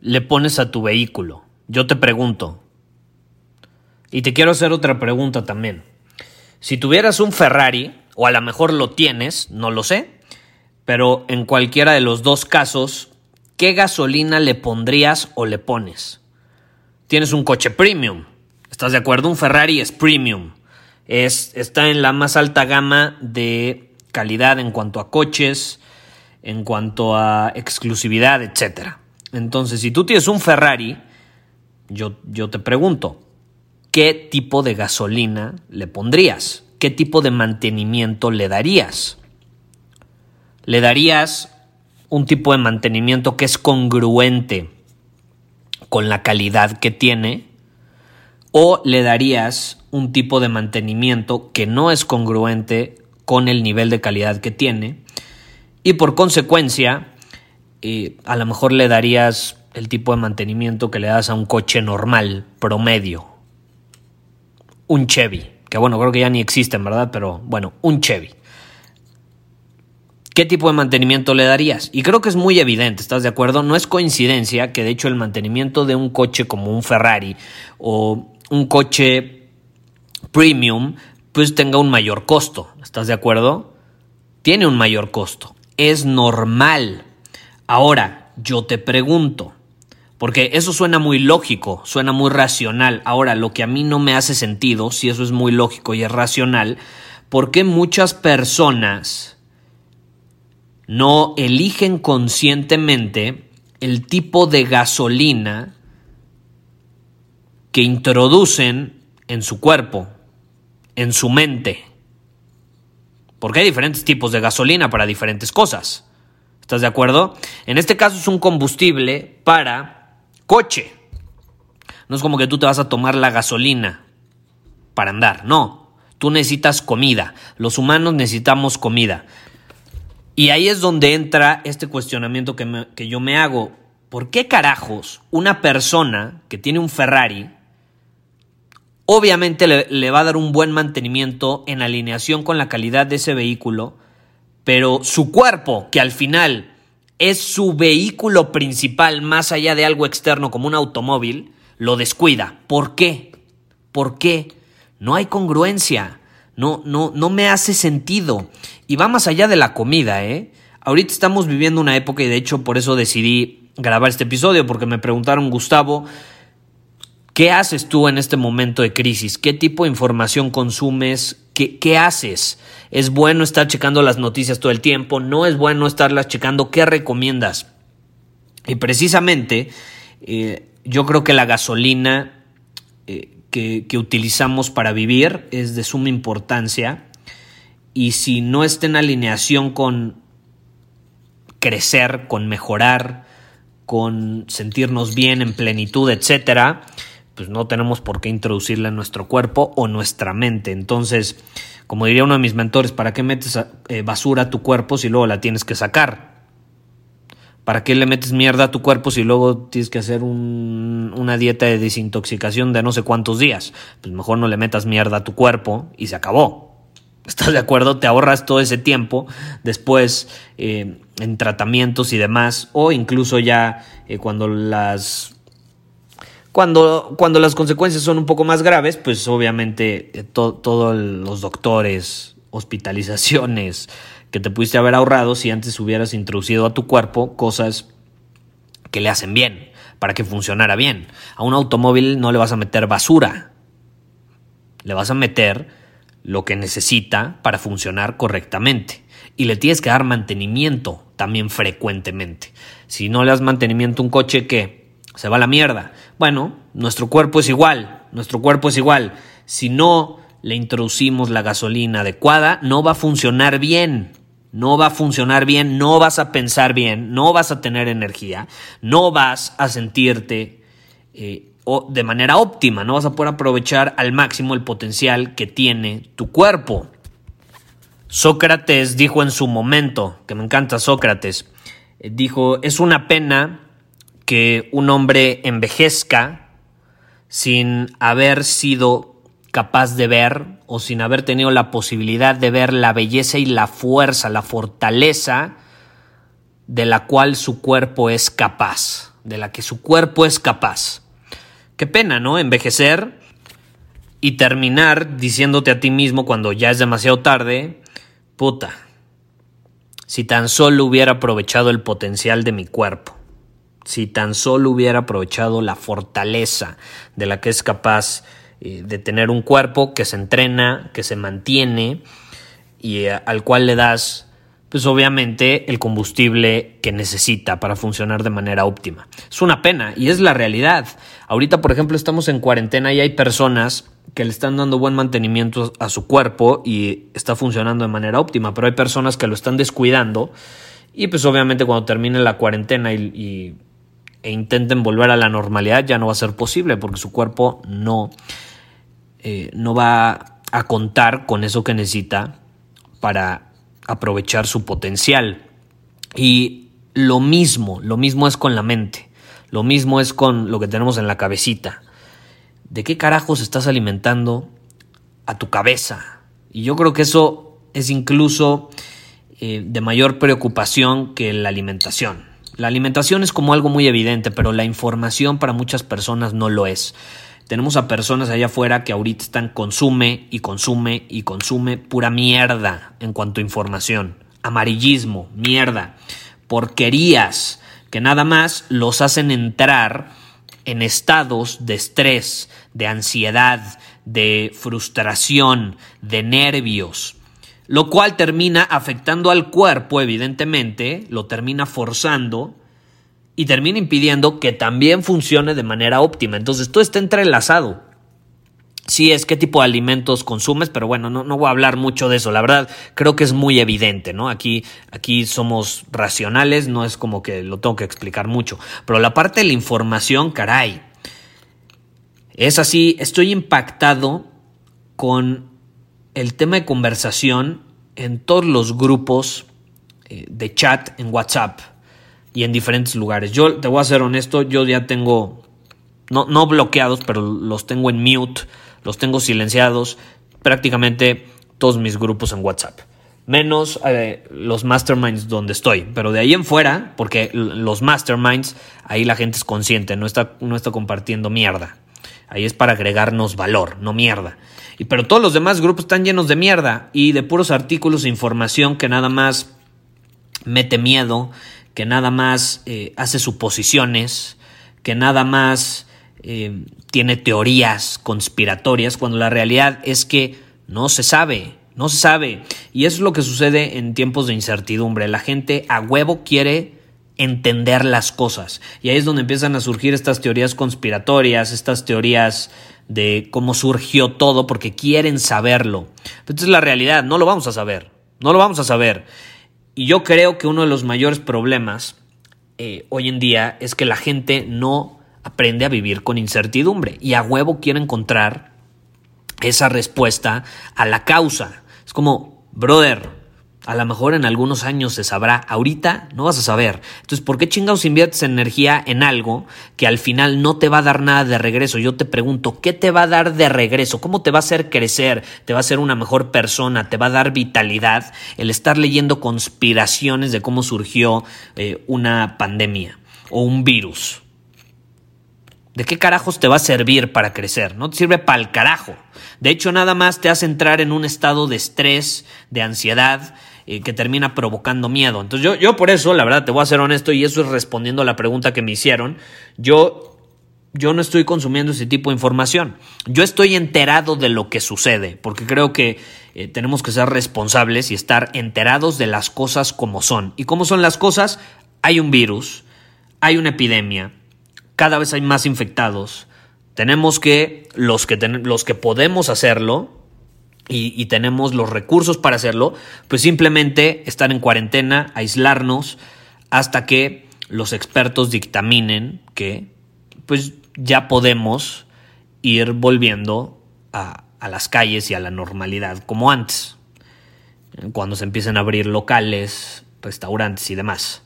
le pones a tu vehículo? Yo te pregunto. Y te quiero hacer otra pregunta también. Si tuvieras un Ferrari, o a lo mejor lo tienes, no lo sé, pero en cualquiera de los dos casos, ¿qué gasolina le pondrías o le pones? Tienes un coche premium, ¿estás de acuerdo? Un Ferrari es premium, es, está en la más alta gama de calidad en cuanto a coches, en cuanto a exclusividad, etc. Entonces, si tú tienes un Ferrari, yo, yo te pregunto, ¿qué tipo de gasolina le pondrías? ¿Qué tipo de mantenimiento le darías? ¿Le darías un tipo de mantenimiento que es congruente con la calidad que tiene? ¿O le darías un tipo de mantenimiento que no es congruente con el nivel de calidad que tiene? Y por consecuencia, eh, a lo mejor le darías el tipo de mantenimiento que le das a un coche normal, promedio. Un Chevy, que bueno, creo que ya ni existen, ¿verdad? Pero bueno, un Chevy. ¿Qué tipo de mantenimiento le darías? Y creo que es muy evidente, ¿estás de acuerdo? No es coincidencia que de hecho el mantenimiento de un coche como un Ferrari o un coche premium pues tenga un mayor costo, ¿estás de acuerdo? Tiene un mayor costo es normal. Ahora, yo te pregunto, porque eso suena muy lógico, suena muy racional. Ahora, lo que a mí no me hace sentido, si eso es muy lógico y es racional, ¿por qué muchas personas no eligen conscientemente el tipo de gasolina que introducen en su cuerpo, en su mente? Porque hay diferentes tipos de gasolina para diferentes cosas. ¿Estás de acuerdo? En este caso es un combustible para coche. No es como que tú te vas a tomar la gasolina para andar, no. Tú necesitas comida. Los humanos necesitamos comida. Y ahí es donde entra este cuestionamiento que, que yo me hago. ¿Por qué carajos una persona que tiene un Ferrari Obviamente le, va a dar un buen mantenimiento en alineación con la calidad de ese vehículo, pero su cuerpo, que al final es su vehículo principal más allá de algo externo como un automóvil, lo descuida. ¿Por qué? ¿Por qué? No hay congruencia. No, no, no me hace sentido. Y va más allá de la comida, ¿eh? Ahorita estamos viviendo una época y de hecho por eso decidí grabar este episodio, porque me preguntaron, Gustavo, ¿Qué haces tú en este momento de crisis? ¿Qué tipo de información consumes? ¿Qué, haces? ¿Es bueno estar checando las noticias todo el tiempo? ¿No es bueno estarlas checando? ¿Qué recomiendas? Y precisamente eh, yo creo que la gasolina eh, que, que utilizamos para vivir es de suma importancia y si no está en alineación con crecer, con mejorar, con sentirnos bien en plenitud, etcétera, pues no tenemos por qué introducirla en nuestro cuerpo o nuestra mente. Entonces, como diría uno de mis mentores, ¿para qué metes eh, basura a tu cuerpo si luego la tienes que sacar? ¿Para qué le metes mierda a tu cuerpo si luego tienes que hacer una dieta de desintoxicación de no sé cuántos días? Pues mejor no le metas mierda a tu cuerpo y se acabó. ¿Estás de acuerdo? Te ahorras todo ese tiempo después eh, en tratamientos y demás, o incluso ya eh, cuando las cuando, cuando las consecuencias son un poco más graves, pues obviamente eh, todos los doctores, hospitalizaciones que te pudiste haber ahorrado si antes hubieras introducido a tu cuerpo cosas que le hacen bien. para que funcionara bien. A un automóvil no le vas a meter basura, le vas a meter lo que necesita para funcionar correctamente. Y le tienes que dar mantenimiento también frecuentemente. Si no le das mantenimiento a un coche, ¿qué? Se va a la mierda. Bueno, nuestro cuerpo es igual, nuestro cuerpo es igual. Si no le introducimos la gasolina adecuada, no va a funcionar bien. No va a funcionar bien, no vas a pensar bien, no vas a tener energía, no vas a sentirte eh, de manera óptima, no vas a poder aprovechar al máximo el potencial que tiene tu cuerpo. Sócrates dijo en su momento, que me encanta Sócrates, eh, dijo, es una pena que un hombre envejezca sin haber sido capaz de ver o sin haber tenido la posibilidad de ver la belleza y la fuerza, la fortaleza de la cual su cuerpo es capaz, de la que su cuerpo es capaz. Qué pena, ¿no? Envejecer y terminar diciéndote a ti mismo cuando ya es demasiado tarde, puta, si tan solo hubiera aprovechado el potencial de mi cuerpo, si tan solo hubiera aprovechado la fortaleza de la que es capaz eh, de tener un cuerpo que se entrena, que se mantiene y eh, al cual le das pues obviamente el combustible que necesita para funcionar de manera óptima. Es una pena y es la realidad. Ahorita, por ejemplo, estamos en cuarentena y hay personas que le están dando buen mantenimiento a su cuerpo y está funcionando de manera óptima, pero hay personas que lo están descuidando y pues obviamente cuando termine la cuarentena y, e intenten volver a la normalidad ya no va a ser posible porque su cuerpo no eh, no va a contar con eso que necesita para aprovechar su potencial. Y lo mismo, lo mismo es con la mente, lo mismo es con lo que tenemos en la cabecita. ¿De qué carajos estás alimentando a tu cabeza? Y yo creo que eso es incluso eh, de mayor preocupación que la alimentación. La alimentación es como algo muy evidente, pero la información para muchas personas no lo es. Tenemos a personas allá afuera que ahorita están consume y consume y consume pura mierda en cuanto a información. Amarillismo, mierda, porquerías que nada más los hacen entrar en estados de estrés, de ansiedad, de frustración, de nervios, lo cual termina afectando al cuerpo, evidentemente, lo termina forzando y termina impidiendo que también funcione de manera óptima. Entonces, todo está entrelazado. Sí es qué tipo de alimentos consumes, pero bueno, no, no, voy a hablar mucho de eso. La verdad, creo que es muy evidente, ¿no? Aquí, aquí somos racionales, no es como que lo tengo que explicar mucho. Pero la parte de la información, caray. Es así, estoy impactado con el tema de conversación en todos los grupos eh, de chat en WhatsApp y en diferentes lugares. Yo te voy a ser honesto, yo ya tengo, no, no bloqueados, pero los tengo en mute, los tengo silenciados, prácticamente todos mis grupos en WhatsApp. Menos eh, los masterminds donde estoy. Pero de ahí en fuera, porque los masterminds, ahí la gente es consciente, no está, no está compartiendo mierda. Ahí es para agregarnos valor, no mierda. Y, pero todos los demás grupos están llenos de mierda y de puros artículos e información que nada más mete miedo, que nada más eh, hace suposiciones, que nada más eh, tiene teorías conspiratorias, cuando la realidad es que no se sabe, no se sabe. Y eso es lo que sucede en tiempos de incertidumbre. La gente a huevo quiere entender las cosas. Y ahí es donde empiezan a surgir estas teorías conspiratorias, estas teorías de cómo surgió todo, porque quieren saberlo. Entonces la realidad, no lo vamos a saber, no lo vamos a saber. Y yo creo que uno de los mayores problemas eh, hoy en día es que la gente no aprende a vivir con incertidumbre y a huevo quiere encontrar esa respuesta a la causa. Es como, brother, a lo mejor en algunos años se sabrá, ahorita no vas a saber. Entonces, ¿por qué chingados inviertes energía en algo que al final no te va a dar nada de regreso? Yo te pregunto, ¿qué te va a dar de regreso? ¿Cómo te va a hacer crecer? ¿Te va a hacer una mejor persona? ¿Te va a dar vitalidad el estar leyendo conspiraciones de cómo surgió eh, una pandemia o un virus? ¿De qué carajos te va a servir para crecer? No te sirve para el carajo. De hecho, nada más te hace entrar en un estado de estrés, de ansiedad, eh, que termina provocando miedo. Entonces yo, yo por eso, la verdad, te voy a ser honesto y eso es respondiendo a la pregunta que me hicieron. Yo yo no estoy consumiendo ese tipo de información. Yo estoy enterado de lo que sucede, porque creo que eh, tenemos que ser responsables y estar enterados de las cosas como son. ¿Y cómo son las cosas? Hay un virus, hay una epidemia, cada vez hay más infectados. Tenemos que, los que, los que podemos hacerlo, y, tenemos los recursos para hacerlo, pues simplemente estar en cuarentena, aislarnos, hasta que los expertos dictaminen que pues ya podemos ir volviendo a, las calles y a la normalidad como antes, cuando se empiecen a abrir locales, restaurantes y demás.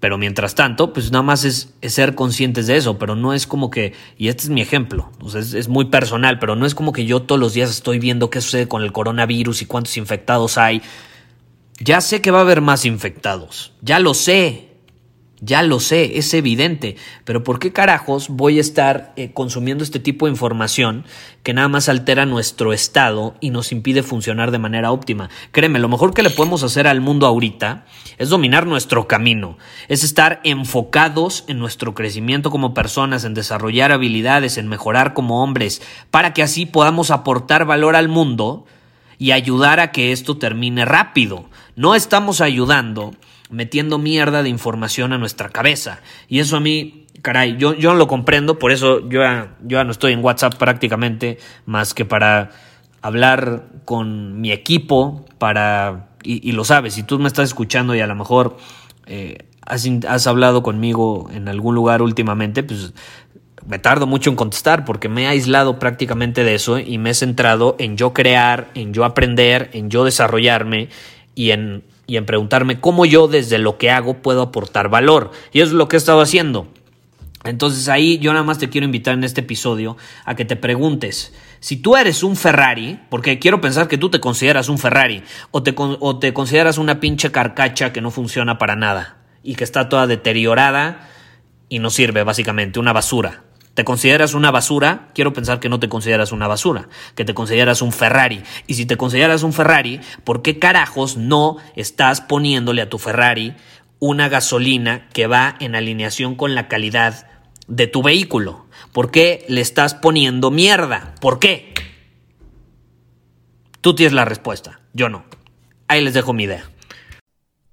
Pero mientras tanto, pues nada más es, ser conscientes de eso, pero no es como que, y este es mi ejemplo, es, es, muy personal, pero no es como que yo todos los días estoy viendo qué sucede con el coronavirus y cuántos infectados hay. Ya sé que va a haber más infectados, ya lo sé, ya lo sé, es evidente, pero ¿por qué carajos voy a estar eh, consumiendo este tipo de información que nada más altera nuestro estado y nos impide funcionar de manera óptima? Créeme, lo mejor que le podemos hacer al mundo ahorita es dominar nuestro camino, es estar enfocados en nuestro crecimiento como personas, en desarrollar habilidades, en mejorar como hombres, para que así podamos aportar valor al mundo y ayudar a que esto termine rápido. No estamos ayudando metiendo mierda de información a nuestra cabeza. Y eso a mí, caray, yo, yo no lo comprendo, por eso yo ya, yo no estoy en WhatsApp prácticamente, más que para hablar con mi equipo, para, y, lo sabes, si tú me estás escuchando y a lo mejor eh, has, has hablado conmigo en algún lugar últimamente, pues me tardo mucho en contestar porque me he aislado prácticamente de eso y me he centrado en yo crear, en yo aprender, en yo desarrollarme y en y en preguntarme cómo yo desde lo que hago puedo aportar valor. Y eso es lo que he estado haciendo. Entonces ahí yo nada más te quiero invitar en este episodio a que te preguntes, si tú eres un Ferrari, porque quiero pensar que tú te consideras un Ferrari, o te, o te consideras una pinche carcacha que no funciona para nada y que está toda deteriorada y no sirve básicamente, una basura. ¿Te consideras una basura? Quiero pensar que no te consideras una basura, que te consideras un Ferrari. Y si te consideras un Ferrari, ¿por qué carajos no estás poniéndole a tu Ferrari una gasolina que va en alineación con la calidad de tu vehículo? ¿Por qué le estás poniendo mierda? ¿Por qué? Tú tienes la respuesta, yo no. Ahí les dejo mi idea.